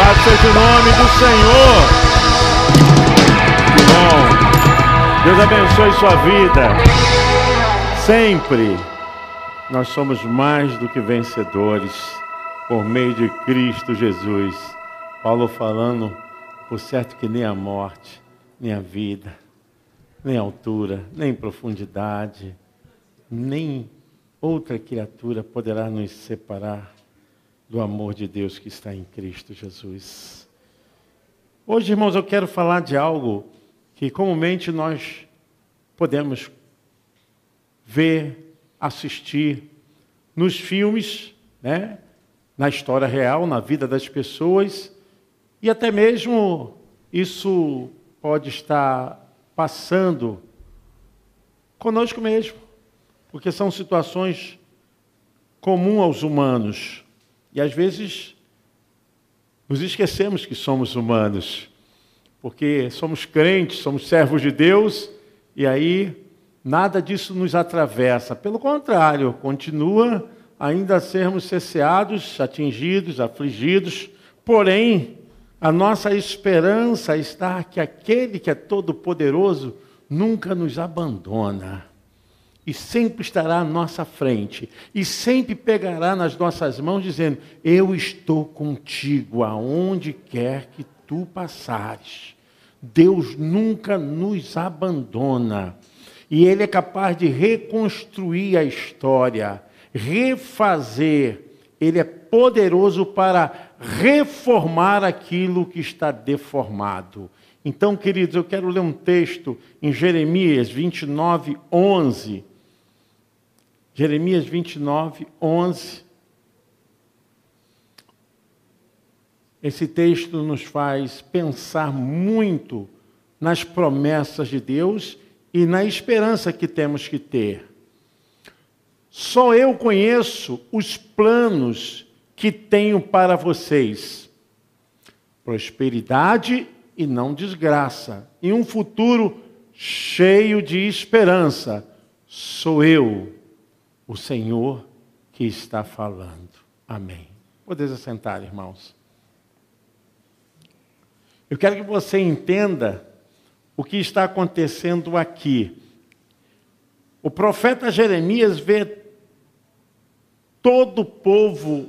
Louvado seja o nome do Senhor. Que bom. Deus abençoe sua vida. Sempre nós somos mais do que vencedores por meio de Cristo Jesus. Paulo falando, por certo que nem a morte, nem a vida, nem a altura, nem profundidade, nem outra criatura poderá nos separar do amor de Deus que está em Cristo Jesus. Hoje, irmãos, eu quero falar de algo que comumente nós podemos ver, assistir nos filmes, né? na história real, na vida das pessoas, e até mesmo isso pode estar passando conosco mesmo, porque são situações comuns aos humanos. E às vezes nos esquecemos que somos humanos, porque somos crentes, somos servos de Deus, e aí nada disso nos atravessa. Pelo contrário, continua ainda a sermos cesseados, atingidos, afligidos, porém, a nossa esperança está que aquele que é todo-poderoso nunca nos abandona e sempre estará à nossa frente, e sempre pegará nas nossas mãos, dizendo: Eu estou contigo aonde quer que tu passares. Deus nunca nos abandona, e Ele é capaz de reconstruir a história, refazer, Ele é poderoso para reformar aquilo que está deformado. Então, queridos, eu quero ler um texto em Jeremias 29, 11 Jeremias 29, 11. Esse texto nos faz pensar muito nas promessas de Deus e na esperança que temos que ter. Só eu conheço os planos que tenho para vocês: prosperidade e não desgraça, e um futuro cheio de esperança. Sou eu o Senhor que está falando. Amém. Podeis assentar, irmãos. Eu quero que você entenda o que está acontecendo aqui. O profeta Jeremias vê todo o povo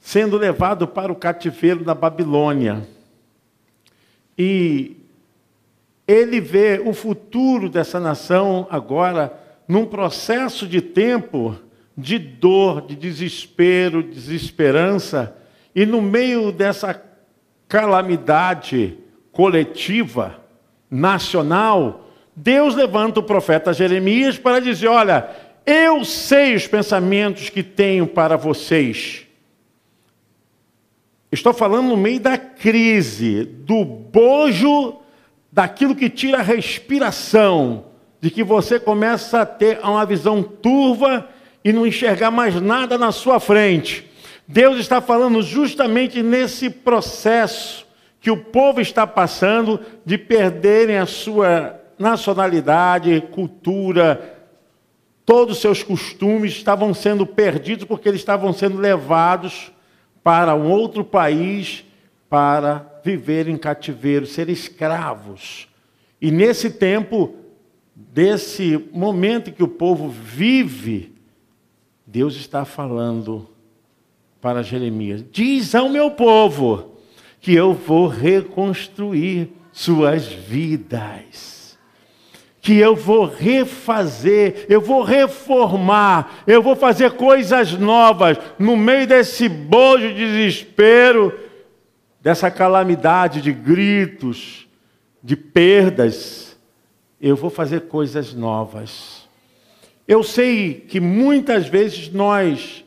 sendo levado para o cativeiro da Babilônia. E ele vê o futuro dessa nação agora num processo de tempo de dor, de desespero, desesperança, e no meio dessa calamidade coletiva, nacional, Deus levanta o profeta Jeremias para dizer: Olha, eu sei os pensamentos que tenho para vocês. Estou falando no meio da crise, do bojo, daquilo que tira a respiração, de que você começa a ter uma visão turva e não enxergar mais nada na sua frente. Deus está falando justamente nesse processo que o povo está passando de perderem a sua nacionalidade, cultura, todos os seus costumes estavam sendo perdidos porque eles estavam sendo levados para um outro país para viver em cativeiro, ser escravos. E nesse tempo, desse momento que o povo vive, Deus está falando para Jeremias: diz ao meu povo que eu vou reconstruir suas vidas, que eu vou refazer, eu vou reformar, eu vou fazer coisas novas no meio desse bojo de desespero, dessa calamidade de gritos, de perdas eu vou fazer coisas novas. Eu sei que muitas vezes nós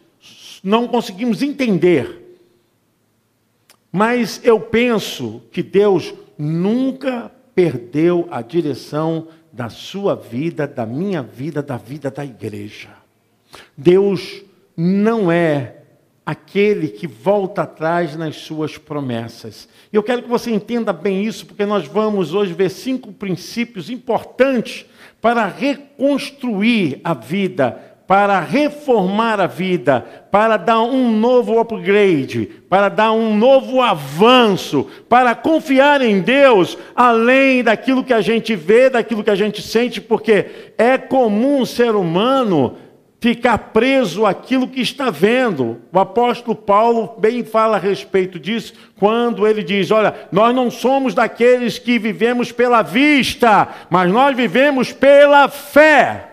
não conseguimos entender, mas eu penso que Deus nunca perdeu a direção da sua vida, da minha vida, da vida da igreja. Deus não é aquele que volta atrás nas suas promessas. E eu quero que você entenda bem isso, porque nós vamos hoje ver cinco princípios importantes para reconstruir a vida, para reformar a vida, para dar um novo upgrade, para dar um novo avanço, para confiar em Deus além daquilo que a gente vê, daquilo que a gente sente, porque é comum o ser humano ficar preso àquilo que está vendo. O apóstolo Paulo bem fala a respeito disso quando ele diz: Olha, nós não somos daqueles que vivemos pela vista, mas nós vivemos pela fé.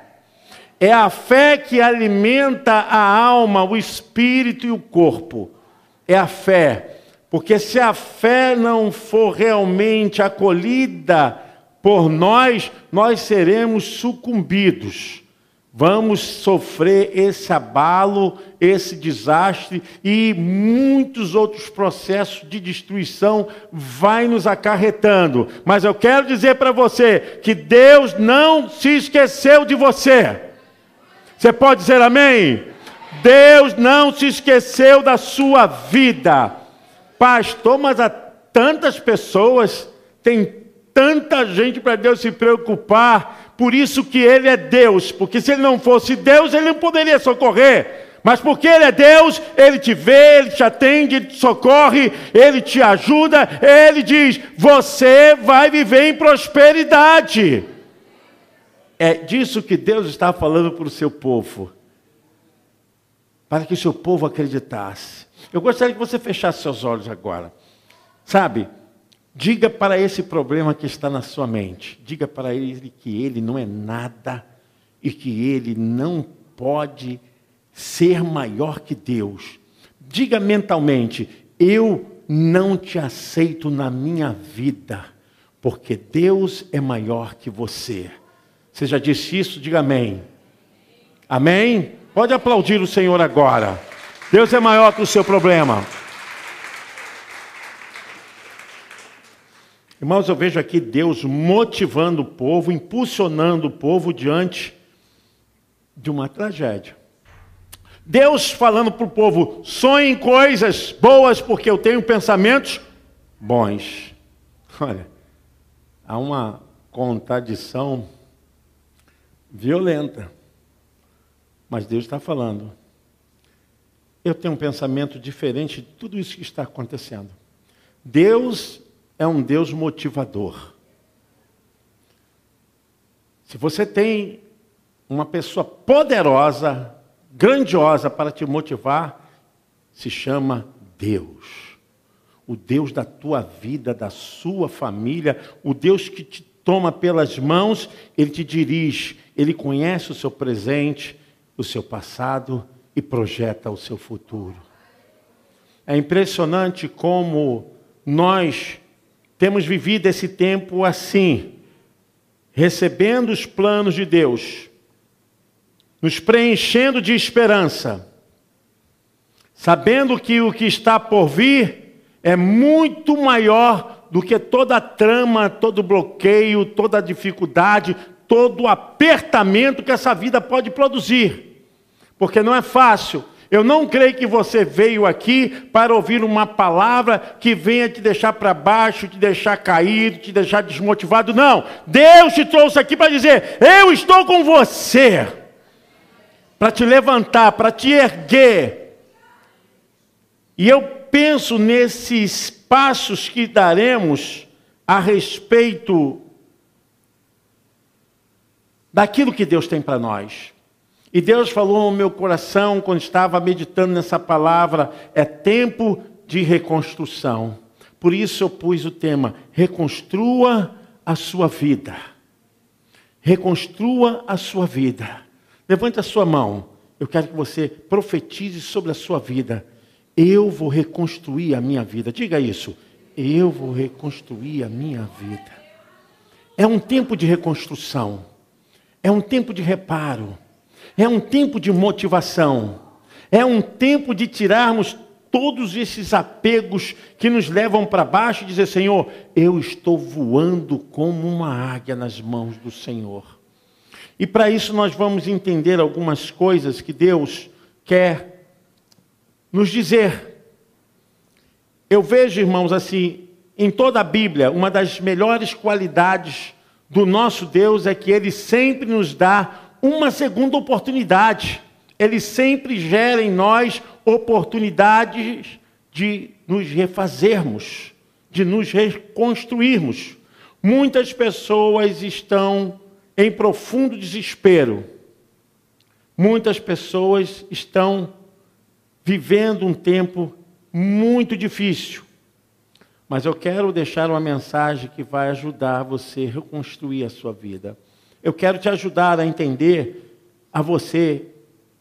É a fé que alimenta a alma, o espírito e o corpo. É a fé. Porque se a fé não for realmente acolhida por nós, nós seremos sucumbidos. Vamos sofrer esse abalo, esse desastre e muitos outros processos de destruição vai nos acarretando. Mas eu quero dizer para você que Deus não se esqueceu de você. Você pode dizer amém? Deus não se esqueceu da sua vida. Pastor, mas há tantas pessoas, tem tanta gente para Deus se preocupar, por isso que Ele é Deus, porque se Ele não fosse Deus, Ele não poderia socorrer. Mas porque Ele é Deus, Ele te vê, Ele te atende, Ele te socorre, Ele te ajuda, Ele diz: você vai viver em prosperidade. É disso que Deus está falando para o seu povo, para que o seu povo acreditasse. Eu gostaria que você fechasse seus olhos agora. Sabe, diga para esse problema que está na sua mente, diga para ele que ele não é nada e que ele não pode ser maior que Deus. Diga mentalmente: eu não te aceito na minha vida, porque Deus é maior que você. Você já disse isso? Diga amém. Amém? Pode aplaudir o Senhor agora. Deus é maior que o seu problema. Irmãos, eu vejo aqui Deus motivando o povo, impulsionando o povo diante de uma tragédia. Deus falando para o povo: sonhem coisas boas, porque eu tenho pensamentos bons. Olha, há uma contradição violenta. Mas Deus está falando. Eu tenho um pensamento diferente de tudo isso que está acontecendo. Deus é um Deus motivador. Se você tem uma pessoa poderosa, grandiosa para te motivar, se chama Deus. O Deus da tua vida, da sua família, o Deus que te toma pelas mãos, ele te dirige, ele conhece o seu presente, o seu passado e projeta o seu futuro. É impressionante como nós temos vivido esse tempo assim, recebendo os planos de Deus, nos preenchendo de esperança, sabendo que o que está por vir é muito maior do que toda trama, todo bloqueio, toda dificuldade, todo apertamento que essa vida pode produzir. Porque não é fácil. Eu não creio que você veio aqui para ouvir uma palavra que venha te deixar para baixo, te deixar caído, te deixar desmotivado. Não. Deus te trouxe aqui para dizer: Eu estou com você. Para te levantar, para te erguer. E eu penso nesses passos que daremos a respeito daquilo que Deus tem para nós. E Deus falou no meu coração quando estava meditando nessa palavra: é tempo de reconstrução. Por isso eu pus o tema: reconstrua a sua vida. Reconstrua a sua vida. Levante a sua mão. Eu quero que você profetize sobre a sua vida. Eu vou reconstruir a minha vida. Diga isso. Eu vou reconstruir a minha vida. É um tempo de reconstrução. É um tempo de reparo. É um tempo de motivação. É um tempo de tirarmos todos esses apegos que nos levam para baixo e dizer: Senhor, eu estou voando como uma águia nas mãos do Senhor. E para isso nós vamos entender algumas coisas que Deus quer nos dizer. Eu vejo, irmãos, assim, em toda a Bíblia, uma das melhores qualidades do nosso Deus é que ele sempre nos dá uma segunda oportunidade. Ele sempre gera em nós oportunidades de nos refazermos, de nos reconstruirmos. Muitas pessoas estão em profundo desespero. Muitas pessoas estão vivendo um tempo muito difícil. Mas eu quero deixar uma mensagem que vai ajudar você a reconstruir a sua vida. Eu quero te ajudar a entender, a você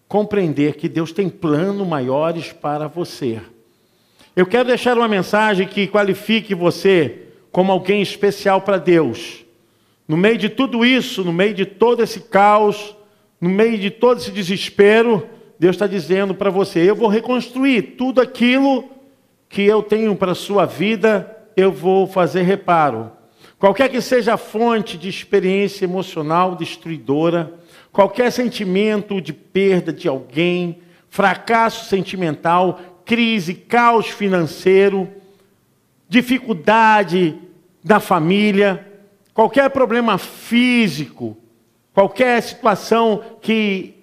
compreender que Deus tem planos maiores para você. Eu quero deixar uma mensagem que qualifique você como alguém especial para Deus. No meio de tudo isso, no meio de todo esse caos, no meio de todo esse desespero, Deus está dizendo para você: eu vou reconstruir tudo aquilo que eu tenho para a sua vida, eu vou fazer reparo. Qualquer que seja a fonte de experiência emocional destruidora, qualquer sentimento de perda de alguém, fracasso sentimental, crise, caos financeiro, dificuldade da família, qualquer problema físico, qualquer situação que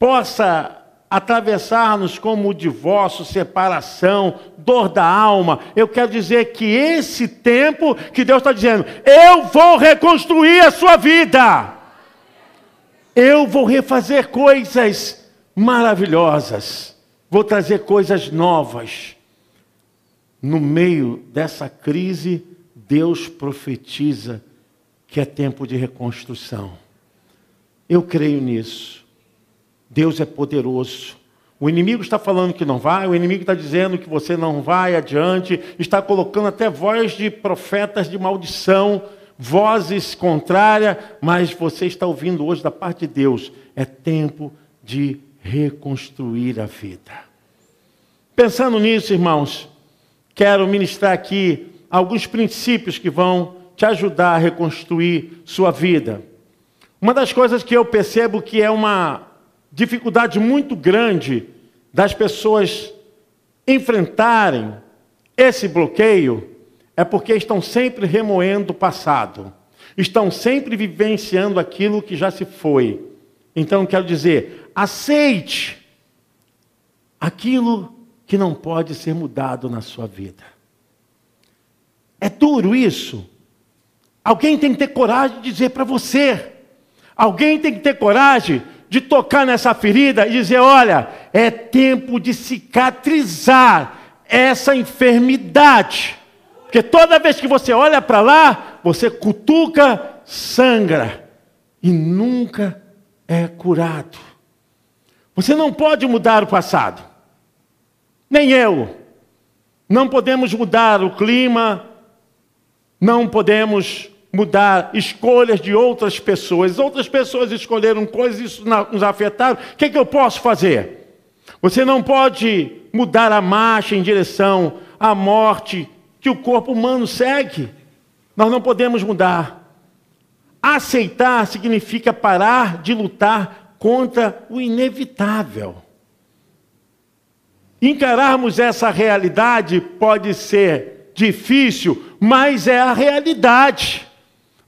possa atravessar-nos como o divórcio, separação, dor da alma. Eu quero dizer que esse tempo que Deus está dizendo, eu vou reconstruir a sua vida. Eu vou refazer coisas maravilhosas. Vou trazer coisas novas. No meio dessa crise, Deus profetiza que é tempo de reconstrução. Eu creio nisso. Deus é poderoso. O inimigo está falando que não vai, o inimigo está dizendo que você não vai adiante, está colocando até voz de profetas de maldição, vozes contrárias, mas você está ouvindo hoje da parte de Deus. É tempo de reconstruir a vida. Pensando nisso, irmãos, quero ministrar aqui alguns princípios que vão te ajudar a reconstruir sua vida. Uma das coisas que eu percebo que é uma dificuldade muito grande das pessoas enfrentarem esse bloqueio é porque estão sempre remoendo o passado, estão sempre vivenciando aquilo que já se foi. Então, quero dizer, aceite aquilo que não pode ser mudado na sua vida. É duro isso. Alguém tem que ter coragem de dizer para você. Alguém tem que ter coragem de tocar nessa ferida e dizer: olha, é tempo de cicatrizar essa enfermidade. Porque toda vez que você olha para lá, você cutuca, sangra e nunca é curado. Você não pode mudar o passado, nem eu. Não podemos mudar o clima, não podemos mudar escolhas de outras pessoas. Outras pessoas escolheram coisas, isso nos afetaram. O que, é que eu posso fazer? Você não pode mudar a marcha em direção à morte que o corpo humano segue. Nós não podemos mudar. Aceitar significa parar de lutar contra o inevitável. Encararmos essa realidade pode ser difícil, mas é a realidade.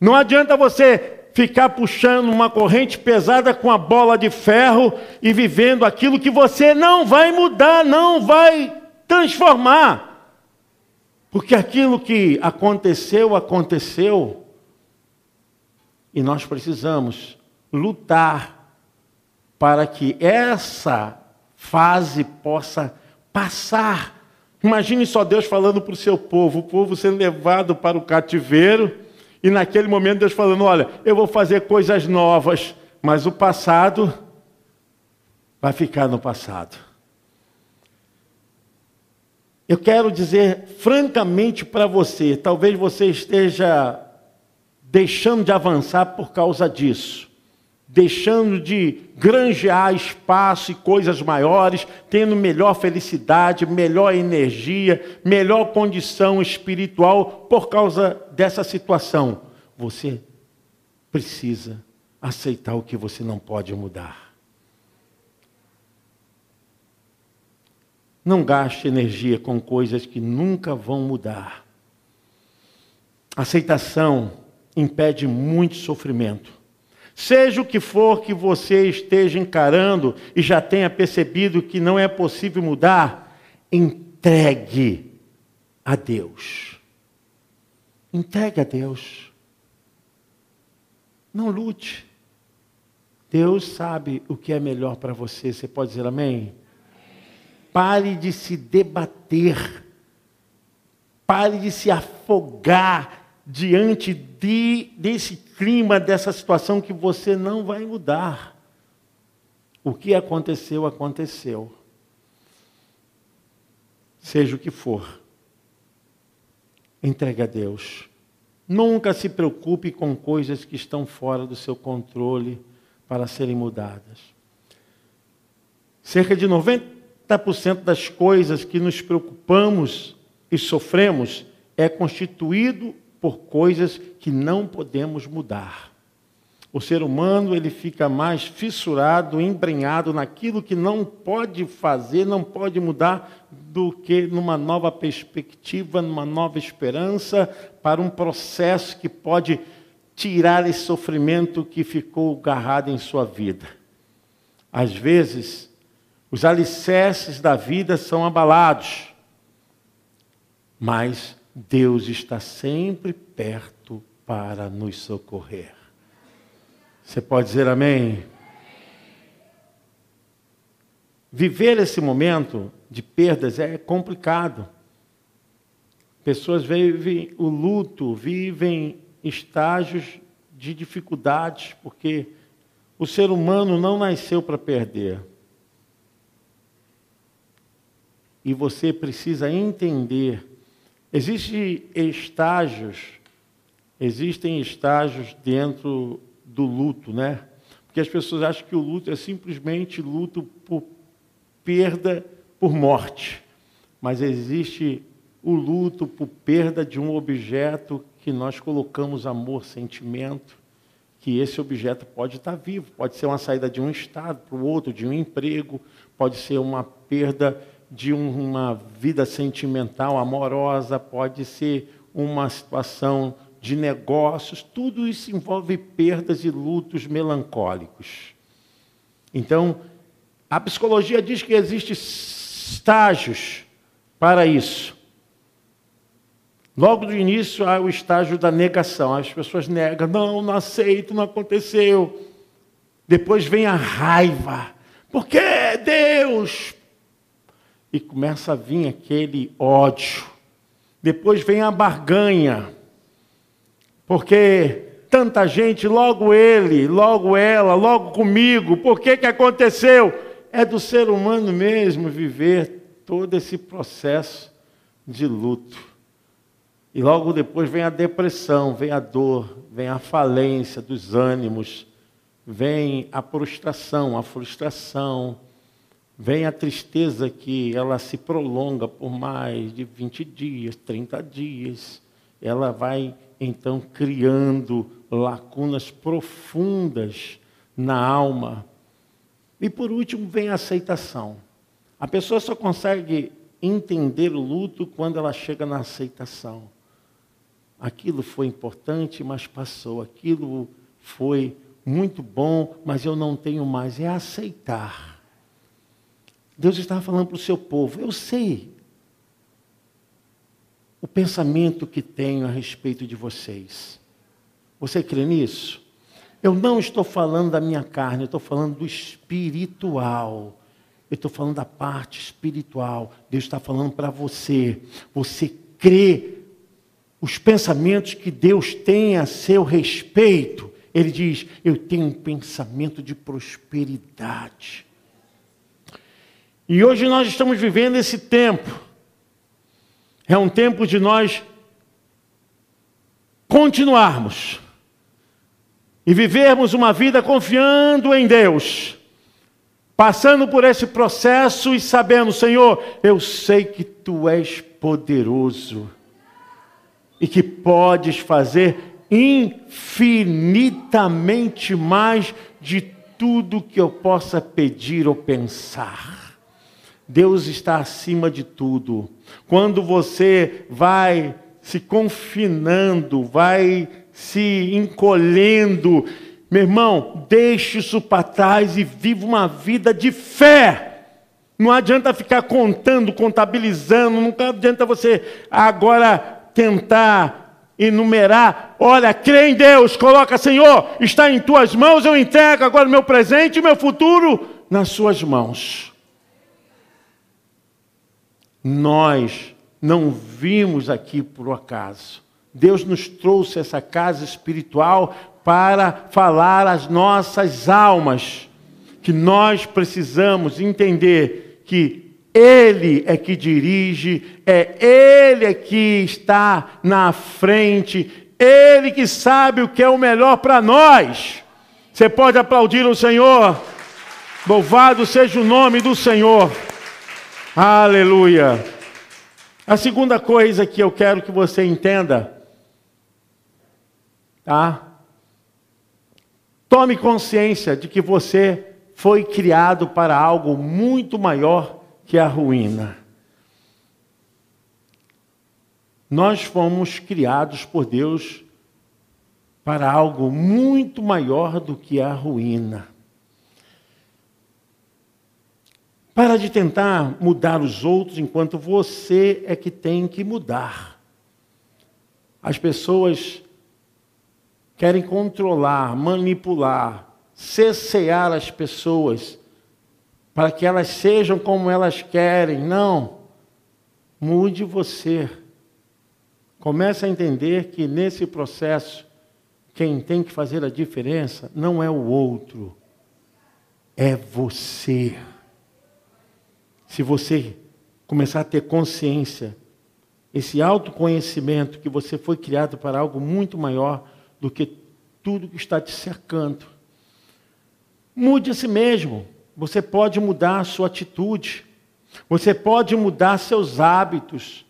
Não adianta você ficar puxando uma corrente pesada com a bola de ferro e vivendo aquilo que você não vai mudar, não vai transformar. Porque aquilo que aconteceu, aconteceu. E nós precisamos lutar para que essa fase possa passar. Imagine só Deus falando para o seu povo, o povo sendo levado para o cativeiro e naquele momento Deus falando: olha, eu vou fazer coisas novas, mas o passado vai ficar no passado. Eu quero dizer francamente para você, talvez você esteja deixando de avançar por causa disso deixando de granjear espaço e coisas maiores, tendo melhor felicidade, melhor energia, melhor condição espiritual por causa dessa situação. Você precisa aceitar o que você não pode mudar. Não gaste energia com coisas que nunca vão mudar. Aceitação impede muito sofrimento. Seja o que for que você esteja encarando e já tenha percebido que não é possível mudar, entregue a Deus. Entregue a Deus. Não lute. Deus sabe o que é melhor para você. Você pode dizer amém? Pare de se debater. Pare de se afogar diante de, desse clima, dessa situação que você não vai mudar. O que aconteceu, aconteceu. Seja o que for, entregue a Deus. Nunca se preocupe com coisas que estão fora do seu controle para serem mudadas. Cerca de 90% das coisas que nos preocupamos e sofremos é constituído por coisas que não podemos mudar. O ser humano ele fica mais fissurado, embrenhado naquilo que não pode fazer, não pode mudar, do que numa nova perspectiva, numa nova esperança, para um processo que pode tirar esse sofrimento que ficou agarrado em sua vida. Às vezes, os alicerces da vida são abalados, mas Deus está sempre perto para nos socorrer. Você pode dizer amém? Viver esse momento de perdas é complicado. Pessoas vivem o luto, vivem estágios de dificuldades, porque o ser humano não nasceu para perder. E você precisa entender Existem estágios, existem estágios dentro do luto, né? Porque as pessoas acham que o luto é simplesmente luto por perda, por morte. Mas existe o luto por perda de um objeto que nós colocamos amor, sentimento, que esse objeto pode estar vivo, pode ser uma saída de um estado para o outro, de um emprego, pode ser uma perda de uma vida sentimental amorosa, pode ser uma situação de negócios, tudo isso envolve perdas e lutos melancólicos. Então, a psicologia diz que existem estágios para isso. Logo do início há o estágio da negação. As pessoas negam, não, não aceito, não aconteceu. Depois vem a raiva. Por que Deus? E começa a vir aquele ódio. Depois vem a barganha, porque tanta gente, logo ele, logo ela, logo comigo, por que, que aconteceu? É do ser humano mesmo viver todo esse processo de luto. E logo depois vem a depressão, vem a dor, vem a falência dos ânimos, vem a prostração, a frustração, Vem a tristeza que ela se prolonga por mais de 20 dias, 30 dias. Ela vai então criando lacunas profundas na alma. E por último vem a aceitação. A pessoa só consegue entender o luto quando ela chega na aceitação. Aquilo foi importante, mas passou. Aquilo foi muito bom, mas eu não tenho mais. É aceitar. Deus estava falando para o seu povo: eu sei o pensamento que tenho a respeito de vocês. Você crê nisso? Eu não estou falando da minha carne, eu estou falando do espiritual. Eu estou falando da parte espiritual. Deus está falando para você. Você crê os pensamentos que Deus tem a seu respeito. Ele diz: Eu tenho um pensamento de prosperidade. E hoje nós estamos vivendo esse tempo. É um tempo de nós continuarmos e vivermos uma vida confiando em Deus, passando por esse processo e sabendo, Senhor, eu sei que tu és poderoso e que podes fazer infinitamente mais de tudo que eu possa pedir ou pensar. Deus está acima de tudo. Quando você vai se confinando, vai se encolhendo, Meu irmão, deixe isso para trás e viva uma vida de fé. Não adianta ficar contando, contabilizando, não adianta você agora tentar enumerar. Olha, crê em Deus, coloca, Senhor, está em tuas mãos, eu entrego agora o meu presente e meu futuro nas suas mãos. Nós não vimos aqui por acaso. Deus nos trouxe essa casa espiritual para falar às nossas almas que nós precisamos entender que Ele é que dirige, é Ele é que está na frente, Ele que sabe o que é o melhor para nós. Você pode aplaudir o Senhor. Louvado seja o nome do Senhor. Aleluia. A segunda coisa que eu quero que você entenda, tá? Tome consciência de que você foi criado para algo muito maior que a ruína. Nós fomos criados por Deus para algo muito maior do que a ruína. Para de tentar mudar os outros enquanto você é que tem que mudar. As pessoas querem controlar, manipular, cessear as pessoas para que elas sejam como elas querem. Não. Mude você. Comece a entender que nesse processo quem tem que fazer a diferença não é o outro, é você se você começar a ter consciência, esse autoconhecimento que você foi criado para algo muito maior do que tudo que está te cercando. Mude a si mesmo. Você pode mudar a sua atitude. Você pode mudar seus hábitos.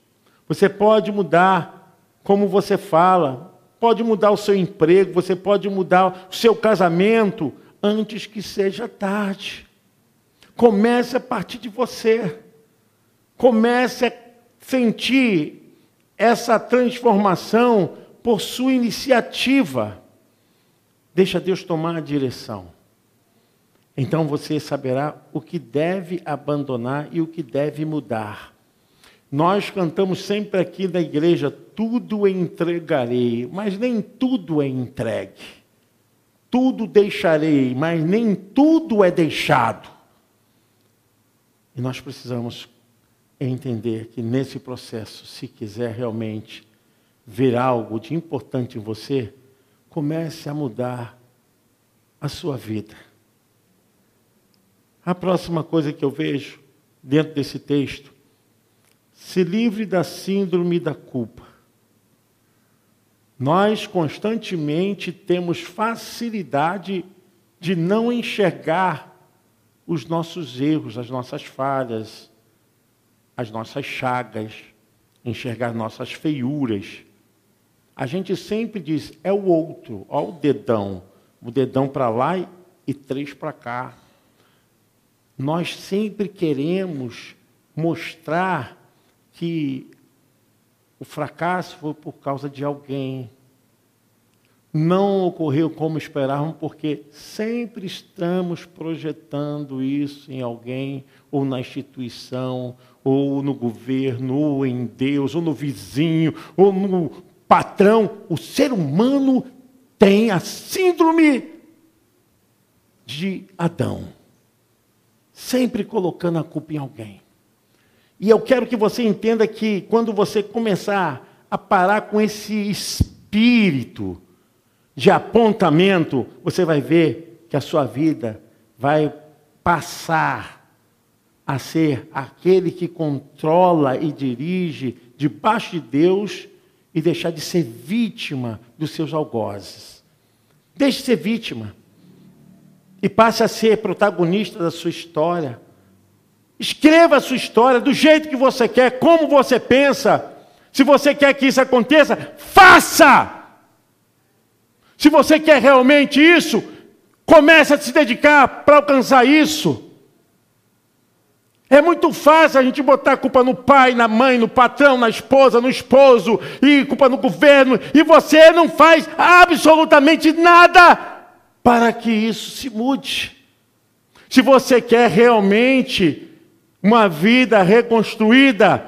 Você pode mudar como você fala. Pode mudar o seu emprego. Você pode mudar o seu casamento antes que seja tarde. Comece a partir de você. Comece a sentir essa transformação por sua iniciativa. Deixa Deus tomar a direção. Então você saberá o que deve abandonar e o que deve mudar. Nós cantamos sempre aqui na igreja: tudo entregarei, mas nem tudo é entregue. Tudo deixarei, mas nem tudo é deixado. E nós precisamos entender que nesse processo, se quiser realmente ver algo de importante em você, comece a mudar a sua vida. A próxima coisa que eu vejo dentro desse texto, se livre da síndrome da culpa. Nós constantemente temos facilidade de não enxergar os nossos erros, as nossas falhas, as nossas chagas, enxergar nossas feiuras. A gente sempre diz, é o outro, ó o dedão, o dedão para lá e três para cá. Nós sempre queremos mostrar que o fracasso foi por causa de alguém, não ocorreu como esperávamos, porque sempre estamos projetando isso em alguém, ou na instituição, ou no governo, ou em Deus, ou no vizinho, ou no patrão. O ser humano tem a síndrome de Adão, sempre colocando a culpa em alguém. E eu quero que você entenda que quando você começar a parar com esse espírito, de apontamento, você vai ver que a sua vida vai passar a ser aquele que controla e dirige debaixo de Deus e deixar de ser vítima dos seus algozes. Deixe de ser vítima e passe a ser protagonista da sua história. Escreva a sua história do jeito que você quer, como você pensa. Se você quer que isso aconteça, faça! Se você quer realmente isso, comece a se dedicar para alcançar isso. É muito fácil a gente botar a culpa no pai, na mãe, no patrão, na esposa, no esposo, e culpa no governo, e você não faz absolutamente nada para que isso se mude. Se você quer realmente uma vida reconstruída,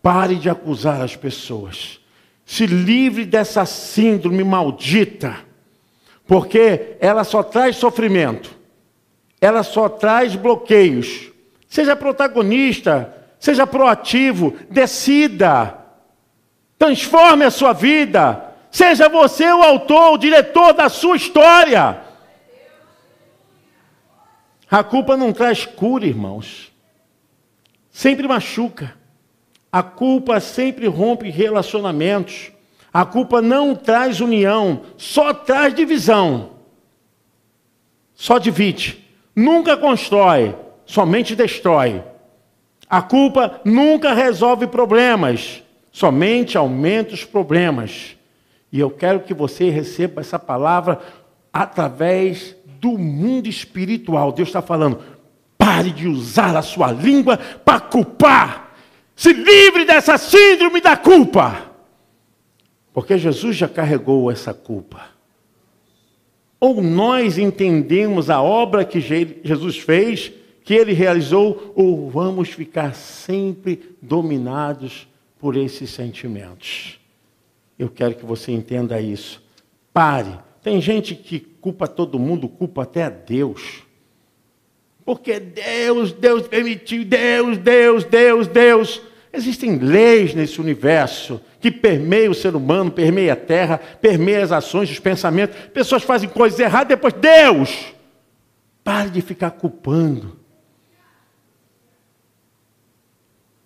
pare de acusar as pessoas. Se livre dessa síndrome maldita, porque ela só traz sofrimento, ela só traz bloqueios. Seja protagonista, seja proativo, decida, transforme a sua vida, seja você o autor, o diretor da sua história. A culpa não traz cura, irmãos. Sempre machuca. A culpa sempre rompe relacionamentos. A culpa não traz união, só traz divisão. Só divide. Nunca constrói, somente destrói. A culpa nunca resolve problemas, somente aumenta os problemas. E eu quero que você receba essa palavra através do mundo espiritual. Deus está falando: pare de usar a sua língua para culpar. Se livre dessa síndrome da culpa. Porque Jesus já carregou essa culpa. Ou nós entendemos a obra que Jesus fez, que ele realizou, ou vamos ficar sempre dominados por esses sentimentos. Eu quero que você entenda isso. Pare. Tem gente que culpa todo mundo, culpa até a Deus. Porque Deus, Deus permitiu, Deus, Deus, Deus, Deus. Existem leis nesse universo que permeiam o ser humano, permeia a terra, permeia as ações, os pensamentos. Pessoas fazem coisas erradas, depois Deus. Pare de ficar culpando.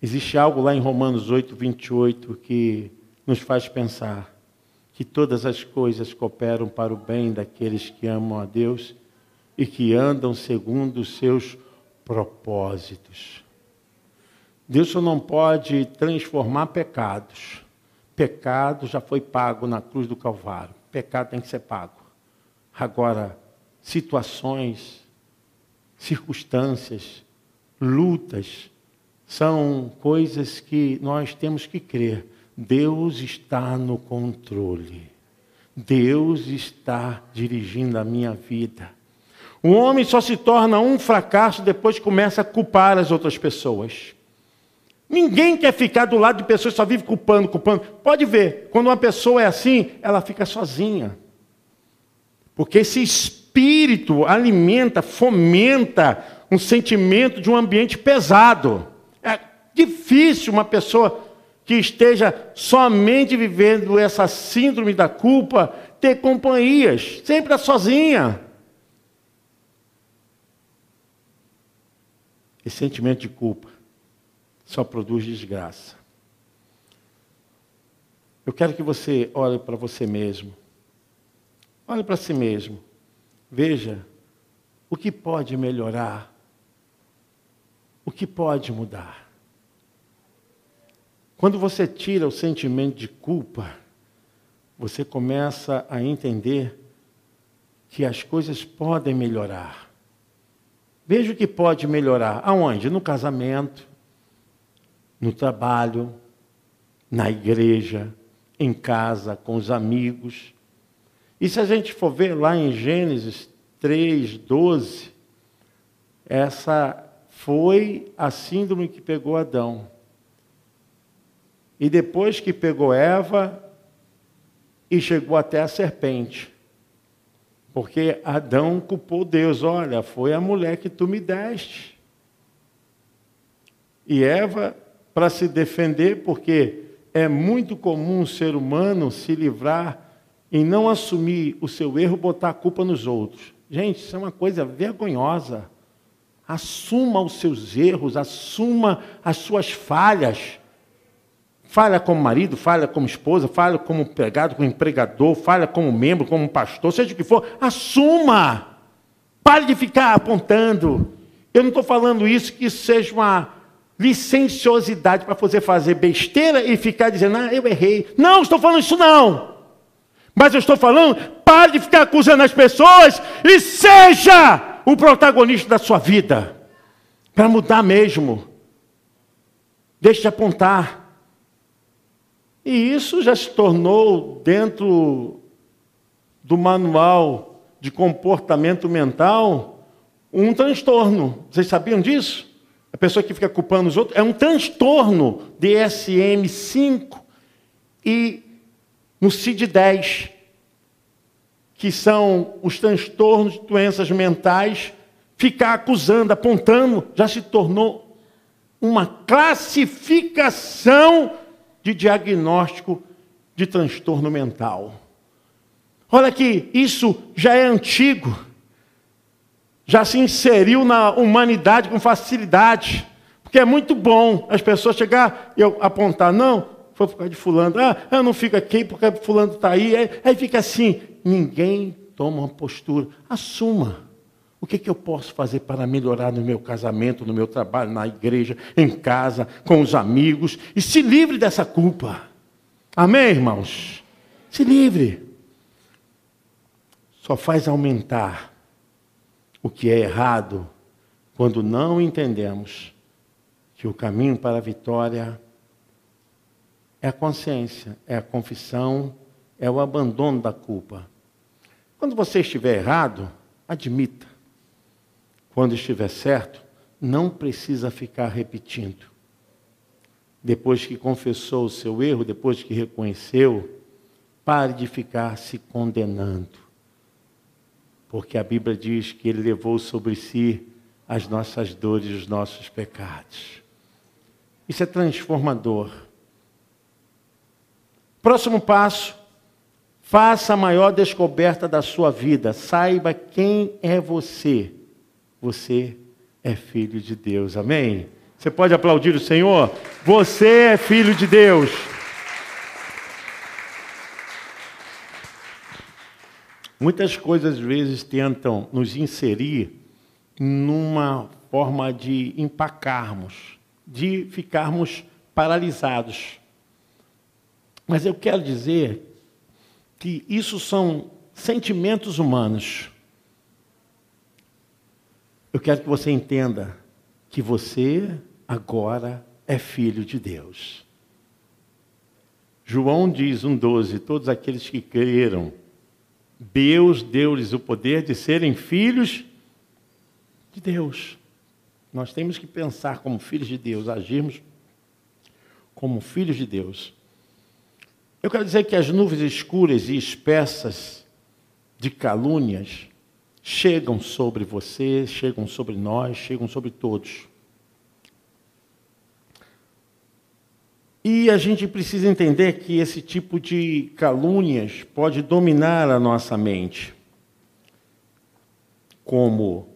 Existe algo lá em Romanos 8, 28 que nos faz pensar que todas as coisas cooperam para o bem daqueles que amam a Deus e que andam segundo os seus propósitos. Deus só não pode transformar pecados. Pecado já foi pago na cruz do Calvário. Pecado tem que ser pago. Agora, situações, circunstâncias, lutas, são coisas que nós temos que crer Deus está no controle. Deus está dirigindo a minha vida. O homem só se torna um fracasso depois que começa a culpar as outras pessoas. Ninguém quer ficar do lado de pessoas que só vive culpando, culpando. Pode ver, quando uma pessoa é assim, ela fica sozinha. Porque esse espírito alimenta, fomenta um sentimento de um ambiente pesado. É difícil uma pessoa que esteja somente vivendo essa síndrome da culpa, ter companhias, sempre sozinha. Esse sentimento de culpa só produz desgraça. Eu quero que você olhe para você mesmo. Olhe para si mesmo. Veja o que pode melhorar. O que pode mudar. Quando você tira o sentimento de culpa, você começa a entender que as coisas podem melhorar. Veja o que pode melhorar. Aonde? No casamento, no trabalho, na igreja, em casa, com os amigos. E se a gente for ver lá em Gênesis 3, 12, essa foi a síndrome que pegou Adão. E depois que pegou Eva e chegou até a serpente. Porque Adão culpou Deus: olha, foi a mulher que tu me deste. E Eva, para se defender, porque é muito comum o ser humano se livrar e não assumir o seu erro, botar a culpa nos outros. Gente, isso é uma coisa vergonhosa. Assuma os seus erros, assuma as suas falhas. Falha como marido, falha como esposa, falha como empregado, como empregador, falha como membro, como pastor, seja o que for, assuma. Pare de ficar apontando. Eu não estou falando isso que seja uma licenciosidade para fazer fazer besteira e ficar dizendo, ah, eu errei. Não, estou falando isso não. Mas eu estou falando, pare de ficar acusando as pessoas e seja o protagonista da sua vida. Para mudar mesmo. Deixe de apontar. E isso já se tornou dentro do manual de comportamento mental um transtorno. Vocês sabiam disso? Pessoa que fica culpando os outros é um transtorno DSM-5 e no CID-10, que são os transtornos de doenças mentais, ficar acusando, apontando, já se tornou uma classificação de diagnóstico de transtorno mental. Olha que isso já é antigo, já se inseriu na humanidade com facilidade, porque é muito bom as pessoas chegar e eu apontar, não, foi por causa de fulano, ah, eu não fico aqui porque fulano está aí, aí, aí fica assim, ninguém toma uma postura, assuma. O que, que eu posso fazer para melhorar no meu casamento, no meu trabalho, na igreja, em casa, com os amigos? E se livre dessa culpa. Amém, irmãos? Se livre só faz aumentar o que é errado quando não entendemos que o caminho para a vitória é a consciência, é a confissão, é o abandono da culpa. Quando você estiver errado, admita. Quando estiver certo, não precisa ficar repetindo. Depois que confessou o seu erro, depois que reconheceu, pare de ficar se condenando porque a Bíblia diz que ele levou sobre si as nossas dores e os nossos pecados. Isso é transformador. Próximo passo, faça a maior descoberta da sua vida. Saiba quem é você. Você é filho de Deus. Amém? Você pode aplaudir o Senhor? Você é filho de Deus. Muitas coisas às vezes tentam nos inserir numa forma de empacarmos, de ficarmos paralisados. Mas eu quero dizer que isso são sentimentos humanos. Eu quero que você entenda que você agora é filho de Deus. João diz, 1,12: Todos aqueles que creram Deus deu-lhes o poder de serem filhos de Deus. Nós temos que pensar como filhos de Deus, agirmos como filhos de Deus. Eu quero dizer que as nuvens escuras e espessas de calúnias chegam sobre você, chegam sobre nós, chegam sobre todos. E a gente precisa entender que esse tipo de calúnias pode dominar a nossa mente, como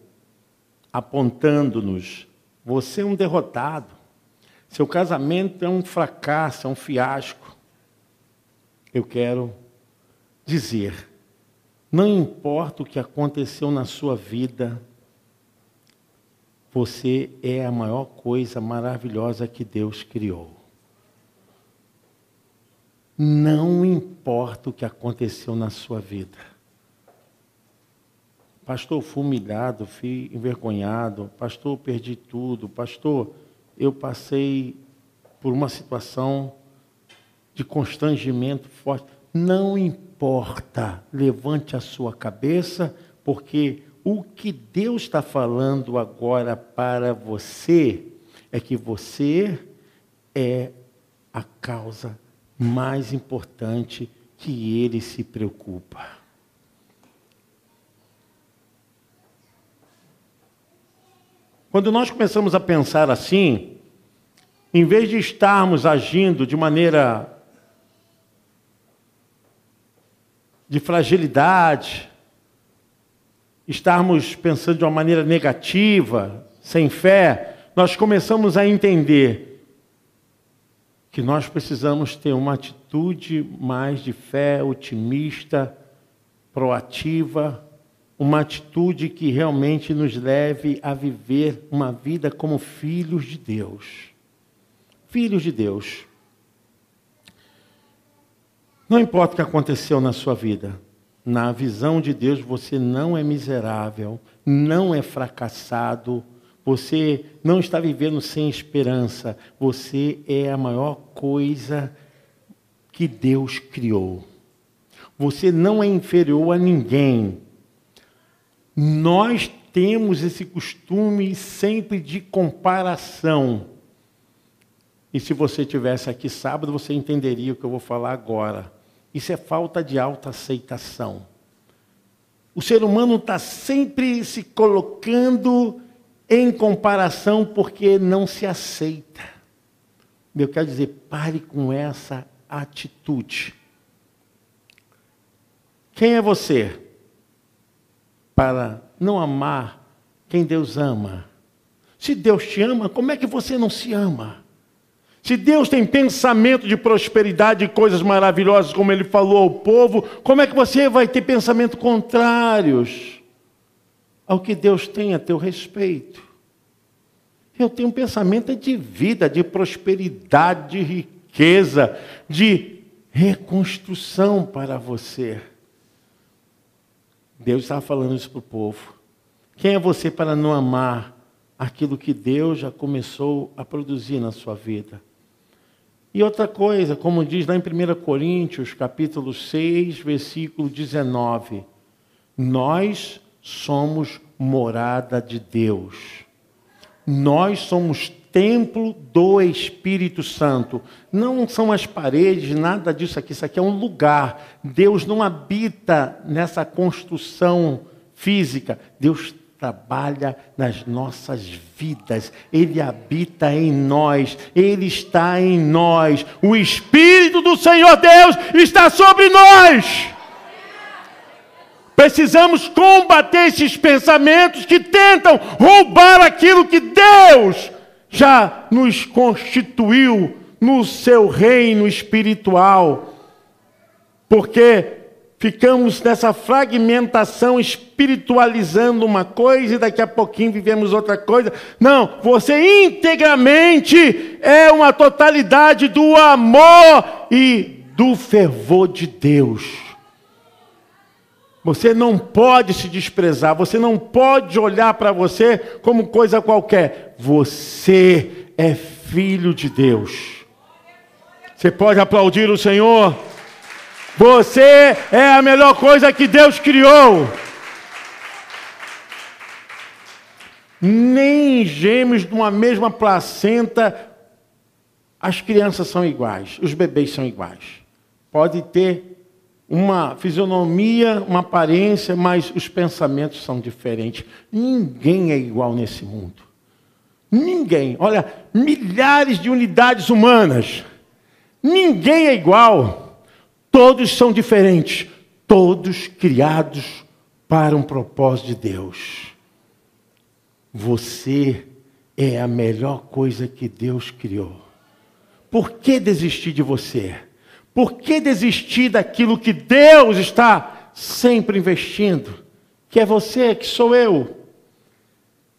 apontando-nos: você é um derrotado, seu casamento é um fracasso, é um fiasco. Eu quero dizer, não importa o que aconteceu na sua vida, você é a maior coisa maravilhosa que Deus criou. Não importa o que aconteceu na sua vida. Pastor, fui humilhado, fui envergonhado. Pastor, perdi tudo. Pastor, eu passei por uma situação de constrangimento forte. Não importa, levante a sua cabeça, porque o que Deus está falando agora para você é que você é a causa mais importante que ele se preocupa. Quando nós começamos a pensar assim, em vez de estarmos agindo de maneira de fragilidade, estarmos pensando de uma maneira negativa, sem fé, nós começamos a entender que nós precisamos ter uma atitude mais de fé, otimista, proativa, uma atitude que realmente nos leve a viver uma vida como filhos de Deus. Filhos de Deus. Não importa o que aconteceu na sua vida, na visão de Deus você não é miserável, não é fracassado, você não está vivendo sem esperança. Você é a maior coisa que Deus criou. Você não é inferior a ninguém. Nós temos esse costume sempre de comparação. E se você tivesse aqui sábado, você entenderia o que eu vou falar agora. Isso é falta de autoaceitação. O ser humano está sempre se colocando em comparação porque não se aceita. Eu quero dizer, pare com essa atitude. Quem é você para não amar quem Deus ama? Se Deus te ama, como é que você não se ama? Se Deus tem pensamento de prosperidade e coisas maravilhosas, como Ele falou ao povo, como é que você vai ter pensamentos contrários ao que Deus tem a teu respeito? Eu tenho um pensamento de vida, de prosperidade, de riqueza, de reconstrução para você. Deus estava falando isso para o povo. Quem é você para não amar aquilo que Deus já começou a produzir na sua vida? E outra coisa, como diz lá em 1 Coríntios, capítulo 6, versículo 19, nós somos morada de Deus. Nós somos templo do Espírito Santo. Não são as paredes, nada disso aqui. Isso aqui é um lugar. Deus não habita nessa construção física. Deus trabalha nas nossas vidas. Ele habita em nós. Ele está em nós. O Espírito do Senhor Deus está sobre nós. Precisamos combater esses pensamentos que tentam roubar aquilo que Deus já nos constituiu no seu reino espiritual. Porque ficamos nessa fragmentação espiritualizando uma coisa e daqui a pouquinho vivemos outra coisa. Não, você integramente é uma totalidade do amor e do fervor de Deus. Você não pode se desprezar, você não pode olhar para você como coisa qualquer. Você é filho de Deus. Você pode aplaudir o Senhor. Você é a melhor coisa que Deus criou. Nem gêmeos de uma mesma placenta, as crianças são iguais, os bebês são iguais. Pode ter uma fisionomia, uma aparência, mas os pensamentos são diferentes. Ninguém é igual nesse mundo. Ninguém. Olha, milhares de unidades humanas. Ninguém é igual. Todos são diferentes. Todos criados para um propósito de Deus. Você é a melhor coisa que Deus criou. Por que desistir de você? Por que desistir daquilo que Deus está sempre investindo? Que é você, que sou eu.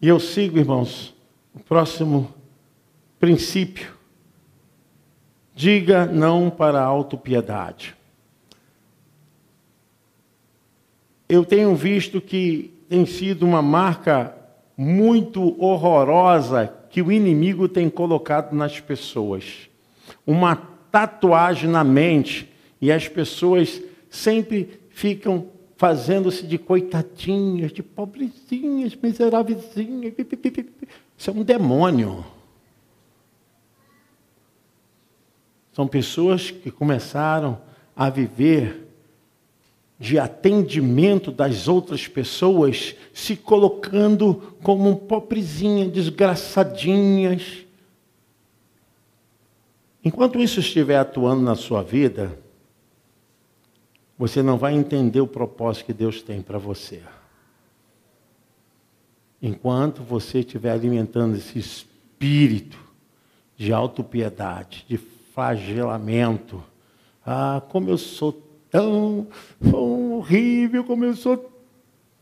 E eu sigo, irmãos, o próximo princípio. Diga não para a autopiedade. Eu tenho visto que tem sido uma marca muito horrorosa que o inimigo tem colocado nas pessoas. Uma tatuagem na mente e as pessoas sempre ficam fazendo-se de coitadinhas, de pobrezinhas, miserávelzinhas. Isso é um demônio. São pessoas que começaram a viver de atendimento das outras pessoas, se colocando como pobrezinhas, desgraçadinhas. Enquanto isso estiver atuando na sua vida, você não vai entender o propósito que Deus tem para você. Enquanto você estiver alimentando esse espírito de autopiedade, de flagelamento, ah, como eu sou tão horrível, como eu sou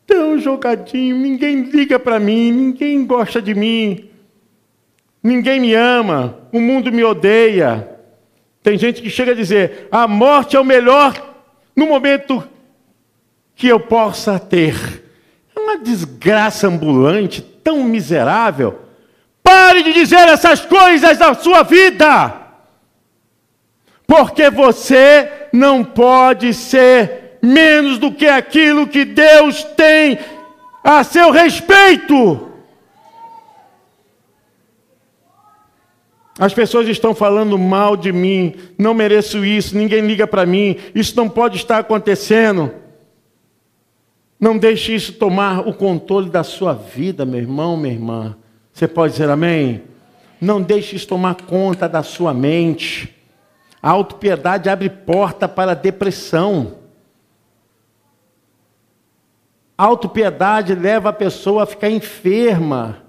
tão jogadinho, ninguém liga para mim, ninguém gosta de mim. Ninguém me ama, o mundo me odeia. Tem gente que chega a dizer: a morte é o melhor no momento que eu possa ter. É uma desgraça ambulante, tão miserável. Pare de dizer essas coisas da sua vida. Porque você não pode ser menos do que aquilo que Deus tem a seu respeito. As pessoas estão falando mal de mim, não mereço isso, ninguém liga para mim, isso não pode estar acontecendo. Não deixe isso tomar o controle da sua vida, meu irmão, minha irmã. Você pode dizer amém? Não deixe isso tomar conta da sua mente. A autopiedade abre porta para a depressão. A autopiedade leva a pessoa a ficar enferma.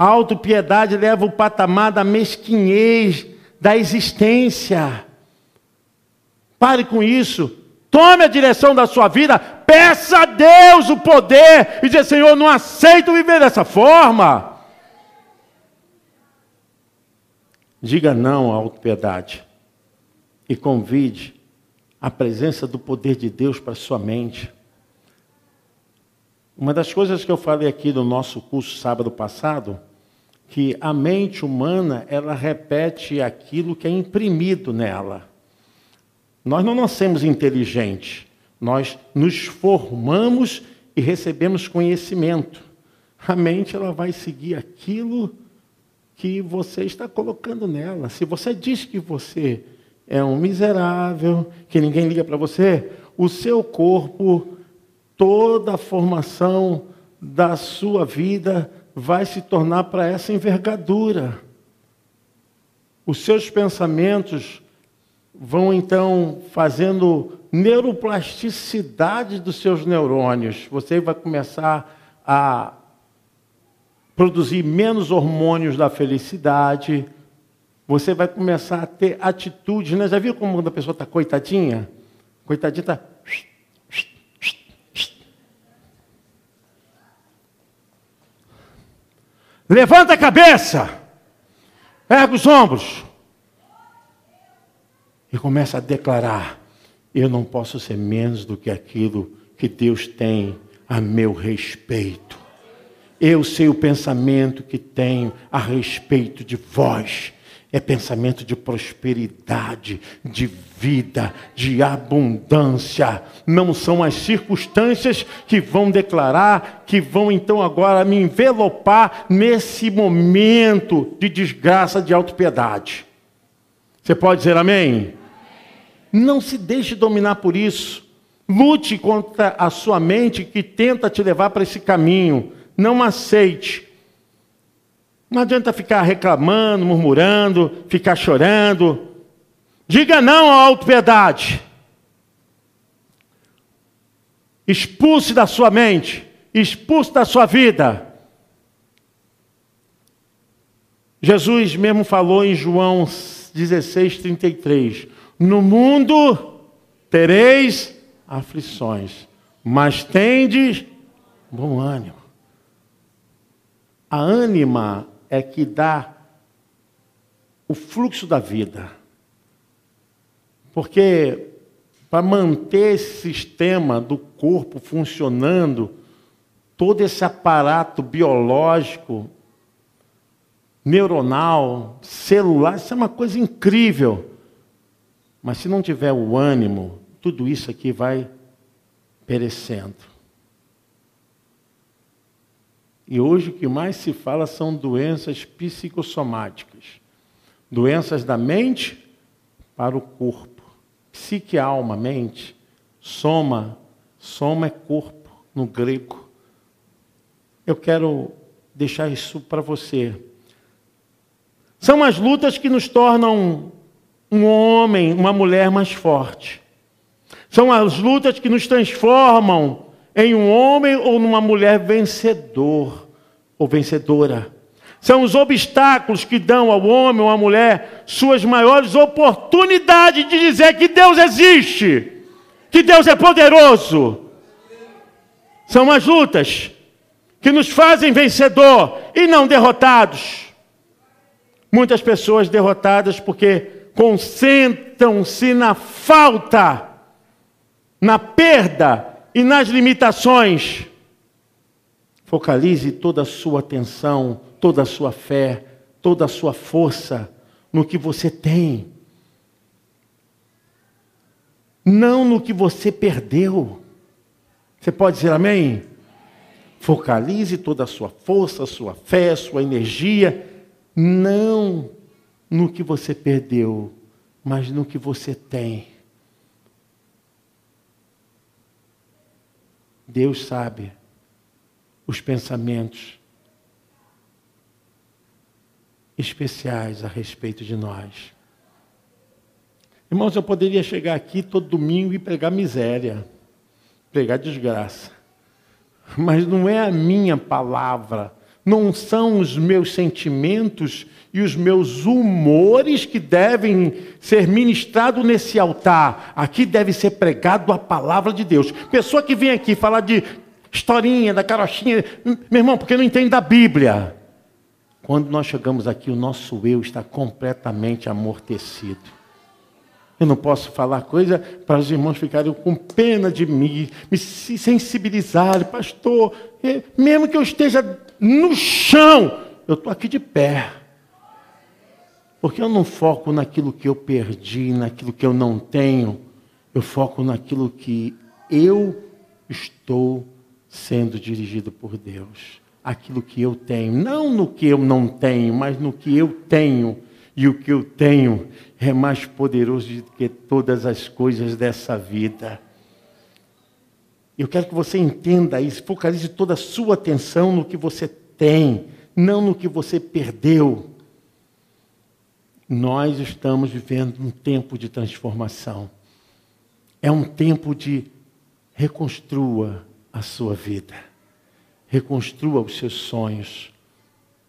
A autopiedade leva o patamar da mesquinhez da existência. Pare com isso. Tome a direção da sua vida. Peça a Deus o poder. E dizer, Senhor, não aceito viver dessa forma. Diga não à autopiedade. E convide a presença do poder de Deus para sua mente. Uma das coisas que eu falei aqui no nosso curso sábado passado que a mente humana ela repete aquilo que é imprimido nela. Nós não nascemos inteligentes, nós nos formamos e recebemos conhecimento. A mente ela vai seguir aquilo que você está colocando nela. Se você diz que você é um miserável, que ninguém liga para você, o seu corpo, toda a formação da sua vida vai se tornar para essa envergadura. Os seus pensamentos vão então fazendo neuroplasticidade dos seus neurônios. Você vai começar a produzir menos hormônios da felicidade. Você vai começar a ter atitudes, né? Já viu como quando a pessoa está coitadinha? Coitadinha está Levanta a cabeça, erga os ombros e começa a declarar: eu não posso ser menos do que aquilo que Deus tem a meu respeito. Eu sei o pensamento que tenho a respeito de vós é pensamento de prosperidade, de vida, de abundância. Não são as circunstâncias que vão declarar, que vão então agora me envelopar nesse momento de desgraça, de autopiedade. Você pode dizer amém? Não se deixe dominar por isso. Lute contra a sua mente que tenta te levar para esse caminho. Não aceite. Não adianta ficar reclamando, murmurando, ficar chorando. Diga não à autopiedade. Expulse da sua mente, expulse da sua vida. Jesus mesmo falou em João 16, 33: No mundo tereis aflições, mas tendes bom ânimo. A ânima é que dá o fluxo da vida. Porque para manter esse sistema do corpo funcionando, todo esse aparato biológico, neuronal, celular, isso é uma coisa incrível. Mas se não tiver o ânimo, tudo isso aqui vai perecendo. E hoje o que mais se fala são doenças psicossomáticas. Doenças da mente para o corpo. Psique, alma, mente. Soma, soma é corpo no grego. Eu quero deixar isso para você. São as lutas que nos tornam um homem, uma mulher mais forte. São as lutas que nos transformam em um homem ou numa mulher vencedor ou vencedora. São os obstáculos que dão ao homem ou à mulher suas maiores oportunidades de dizer que Deus existe, que Deus é poderoso. São as lutas que nos fazem vencedor e não derrotados. Muitas pessoas derrotadas porque concentram-se na falta, na perda e nas limitações. Focalize toda a sua atenção, toda a sua fé, toda a sua força no que você tem. Não no que você perdeu. Você pode dizer amém? Focalize toda a sua força, sua fé, sua energia, não no que você perdeu, mas no que você tem. Deus sabe os pensamentos especiais a respeito de nós. Irmãos, eu poderia chegar aqui todo domingo e pregar miséria, pregar desgraça. Mas não é a minha palavra, não são os meus sentimentos e os meus humores que devem ser ministrados nesse altar. Aqui deve ser pregado a palavra de Deus. Pessoa que vem aqui falar de historinha, da carochinha, meu irmão, porque não entende da Bíblia. Quando nós chegamos aqui, o nosso eu está completamente amortecido. Eu não posso falar coisa para os irmãos ficarem com pena de mim, me sensibilizarem, pastor. É, mesmo que eu esteja no chão, eu estou aqui de pé. Porque eu não foco naquilo que eu perdi, naquilo que eu não tenho. Eu foco naquilo que eu estou sendo dirigido por Deus. Aquilo que eu tenho. Não no que eu não tenho, mas no que eu tenho e o que eu tenho é mais poderoso do que todas as coisas dessa vida. Eu quero que você entenda isso, focalize toda a sua atenção no que você tem, não no que você perdeu. Nós estamos vivendo um tempo de transformação. É um tempo de reconstrua a sua vida. Reconstrua os seus sonhos.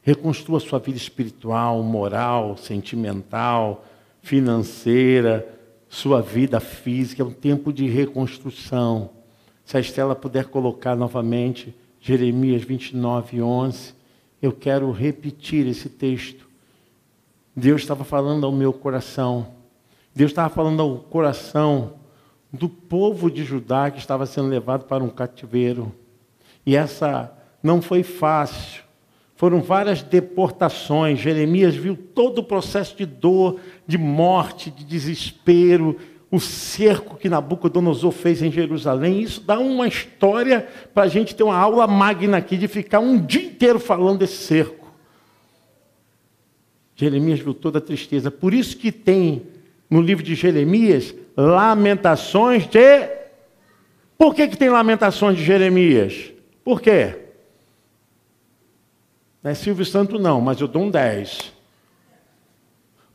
Reconstrua sua vida espiritual, moral, sentimental, financeira, sua vida física. É um tempo de reconstrução. Se a Estela puder colocar novamente Jeremias 29, 11, eu quero repetir esse texto. Deus estava falando ao meu coração. Deus estava falando ao coração do povo de Judá que estava sendo levado para um cativeiro. E essa não foi fácil. Foram várias deportações. Jeremias viu todo o processo de dor, de morte, de desespero, o cerco que Nabucodonosor fez em Jerusalém. Isso dá uma história para a gente ter uma aula magna aqui de ficar um dia inteiro falando desse cerco. Jeremias viu toda a tristeza. Por isso que tem no livro de Jeremias lamentações de. Por que, que tem lamentações de Jeremias? Por quê? Não é Silvio Santo, não, mas eu dou um 10.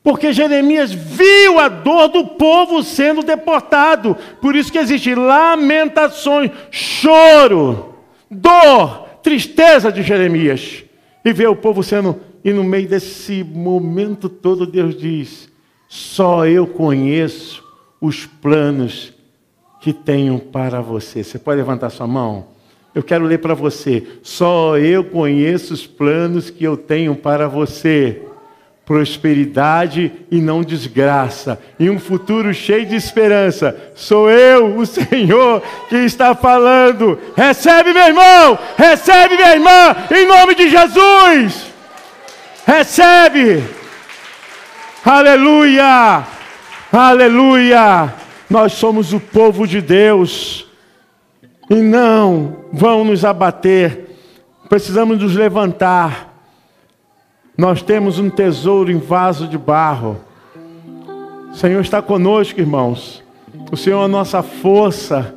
Porque Jeremias viu a dor do povo sendo deportado. Por isso que existe lamentações, choro, dor, tristeza de Jeremias. E vê o povo sendo. E no meio desse momento todo, Deus diz: Só eu conheço os planos que tenho para você. Você pode levantar sua mão? Eu quero ler para você. Só eu conheço os planos que eu tenho para você. Prosperidade e não desgraça, e um futuro cheio de esperança. Sou eu, o Senhor, que está falando. Recebe, meu irmão, recebe, minha irmã, em nome de Jesus. Recebe. Aleluia, aleluia. Nós somos o povo de Deus e não vão nos abater. Precisamos nos levantar. Nós temos um tesouro em vaso de barro. O Senhor está conosco, irmãos. O Senhor é a nossa força.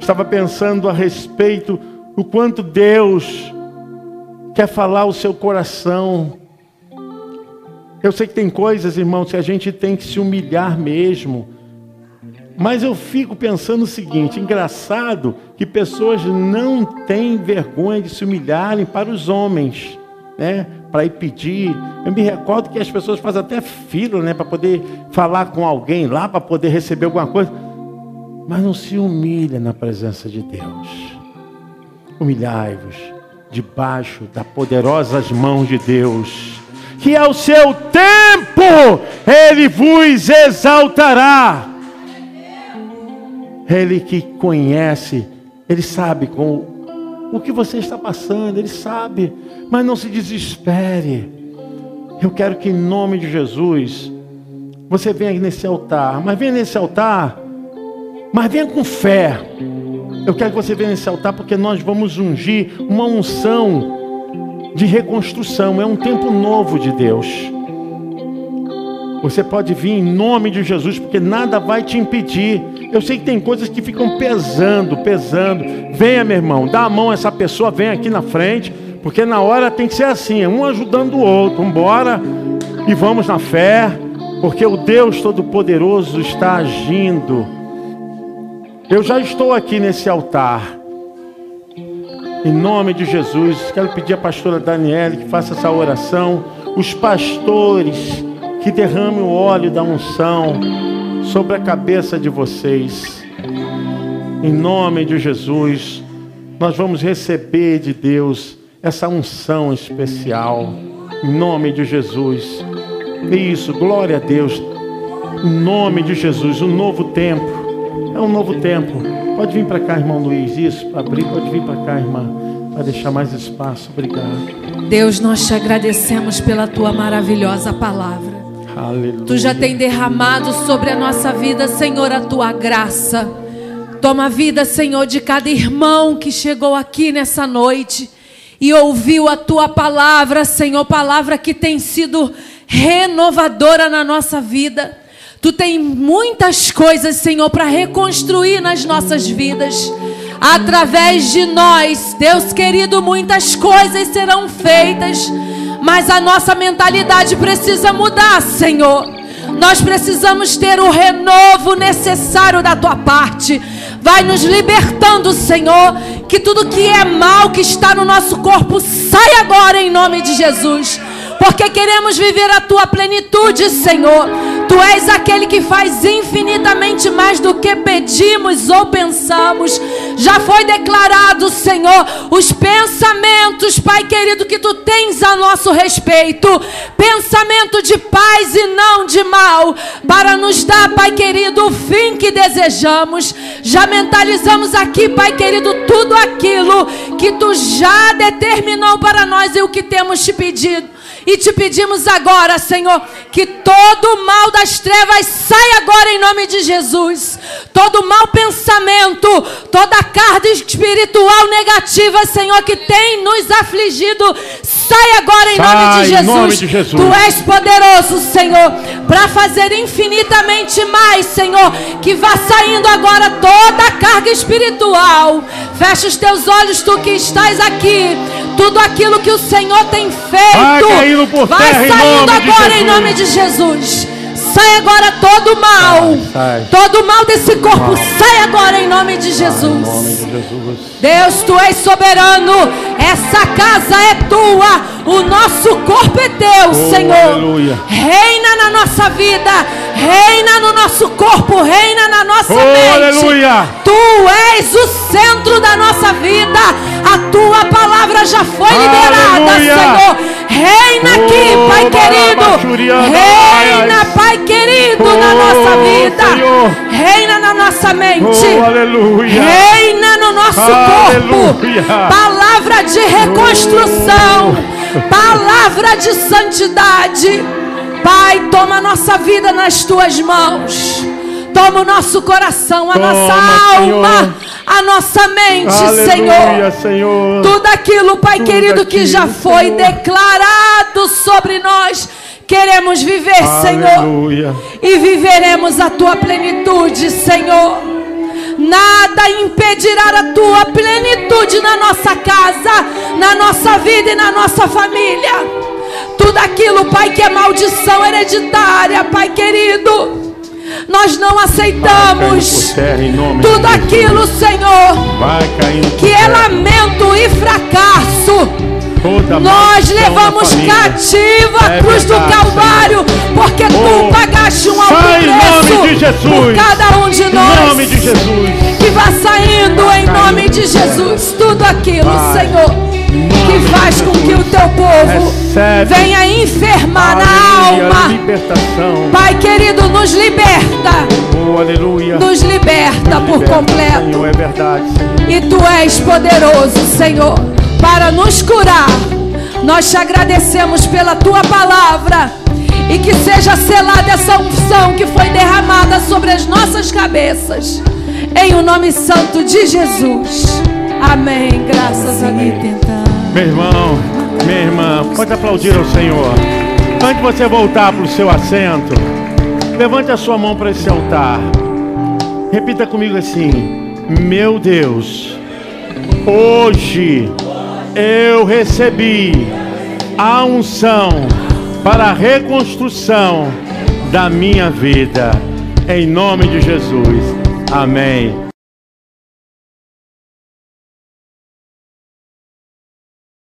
Estava pensando a respeito o quanto Deus quer falar o seu coração. Eu sei que tem coisas, irmãos, que a gente tem que se humilhar mesmo mas eu fico pensando o seguinte: engraçado que pessoas não têm vergonha de se humilharem para os homens, né? Para ir pedir. Eu me recordo que as pessoas fazem até fila, né? Para poder falar com alguém lá, para poder receber alguma coisa. Mas não se humilha na presença de Deus. Humilhai-vos debaixo das poderosas mãos de Deus, que ao seu tempo Ele vos exaltará ele que conhece, Ele sabe com o que você está passando, Ele sabe, mas não se desespere. Eu quero que em nome de Jesus, você venha nesse altar, mas venha nesse altar, mas venha com fé. Eu quero que você venha nesse altar porque nós vamos ungir uma unção de reconstrução. É um tempo novo de Deus. Você pode vir em nome de Jesus, porque nada vai te impedir. Eu sei que tem coisas que ficam pesando, pesando. Venha, meu irmão, dá a mão a essa pessoa, vem aqui na frente, porque na hora tem que ser assim, um ajudando o outro. Embora e vamos na fé, porque o Deus Todo-Poderoso está agindo. Eu já estou aqui nesse altar. Em nome de Jesus, quero pedir à pastora Daniela que faça essa oração. Os pastores que derrame o óleo da unção sobre a cabeça de vocês. Em nome de Jesus, nós vamos receber de Deus essa unção especial. Em nome de Jesus. Isso, glória a Deus. Em nome de Jesus, um novo tempo. É um novo tempo. Pode vir para cá, irmão Luiz. Isso, para abrir, pode vir para cá, irmã. Para deixar mais espaço. Obrigado. Deus, nós te agradecemos pela tua maravilhosa palavra. Aleluia. Tu já tem derramado sobre a nossa vida, Senhor, a tua graça. Toma a vida, Senhor, de cada irmão que chegou aqui nessa noite e ouviu a tua palavra, Senhor, palavra que tem sido renovadora na nossa vida. Tu tem muitas coisas, Senhor, para reconstruir nas nossas vidas. Através de nós, Deus querido, muitas coisas serão feitas mas a nossa mentalidade precisa mudar, Senhor. Nós precisamos ter o renovo necessário da tua parte. Vai nos libertando, Senhor. Que tudo que é mal que está no nosso corpo saia agora em nome de Jesus porque queremos viver a tua plenitude, Senhor. Tu és aquele que faz infinitamente mais do que pedimos ou pensamos. Já foi declarado, Senhor, os pensamentos, Pai querido, que tu tens a nosso respeito. Pensamento de paz e não de mal, para nos dar, Pai querido, o fim que desejamos. Já mentalizamos aqui, Pai querido, tudo aquilo que tu já determinou para nós e o que temos te pedido. E te pedimos agora, Senhor, que todo mal das trevas saia agora em nome de Jesus. Todo mau pensamento, toda carga espiritual negativa, Senhor, que tem nos afligido, sai agora em, Sai, nome, de em nome de Jesus. Tu és poderoso, Senhor, para fazer infinitamente mais, Senhor. Que vá saindo agora toda a carga espiritual. Fecha os teus olhos, tu que estás aqui. Tudo aquilo que o Senhor tem feito. Vai vai em saindo de agora em Jesus. nome de Jesus. Sai agora todo mal. Sai, sai. Todo mal desse corpo. Sai agora em nome de Em Jesus. nome de Jesus. Deus, tu és soberano. Essa casa é tua. O nosso corpo é teu, Oh, Senhor. aleluia. Reina na nossa vida. Reina no nosso corpo. Reina na nossa Oh, mente. aleluia. Tu és o centro da nossa vida. A tua palavra já foi liberada, Aleluia. Senhor. Reina aqui, Oh, Pai querido. Reina, ai. Pai querido, na Oh, nossa vida. Senhor. Reina na nossa mente. Oh, aleluia. Reina no nosso Aleluia. corpo. Palavra de reconstrução. Palavra de santidade. Pai, toma a nossa vida nas tuas mãos. Toma o nosso coração, a Toma, nossa alma, Senhor. a nossa mente, Aleluia, Senhor. Senhor. Tudo aquilo, Pai Tudo querido, que já aquilo, foi Senhor. declarado sobre nós. Queremos viver, Senhor Aleluia. e viveremos a tua plenitude, Senhor. Nada impedirá a tua plenitude na nossa casa, na nossa vida e na nossa família. Tudo aquilo, Pai, que é maldição hereditária, Pai querido, nós não aceitamos. terra Tudo aquilo, Senhor, que é lamento e fracasso. Nós na levamos cativa a É cruz do verdade, Calvário, porque Oh, tu pagaste um alto em preço por cada um de Em nós. nome de Jesus. Que vá saindo em nome de por. Jesus tudo aquilo, Vai. Senhor, Em que faz com que o teu povo Recebe. venha enfermar na Aleluia, alma. libertação. Pai querido, nos liberta, Oh, aleluia. nos liberta por Liberta, completo. Senhor, é verdade, Senhor. E tu és poderoso, Senhor, para nos curar. Nós te agradecemos pela tua palavra. E que seja selada essa unção que foi derramada sobre as nossas cabeças. em o nome santo de Jesus. Amém. Graças a Deus. Meu irmão, minha irmã, pode aplaudir ao Senhor. Antes de você voltar para o seu assento, levante a sua mão para esse altar. Repita comigo assim: Meu Deus, hoje eu recebi a unção para a reconstrução da minha vida. Em nome de Jesus. Amém.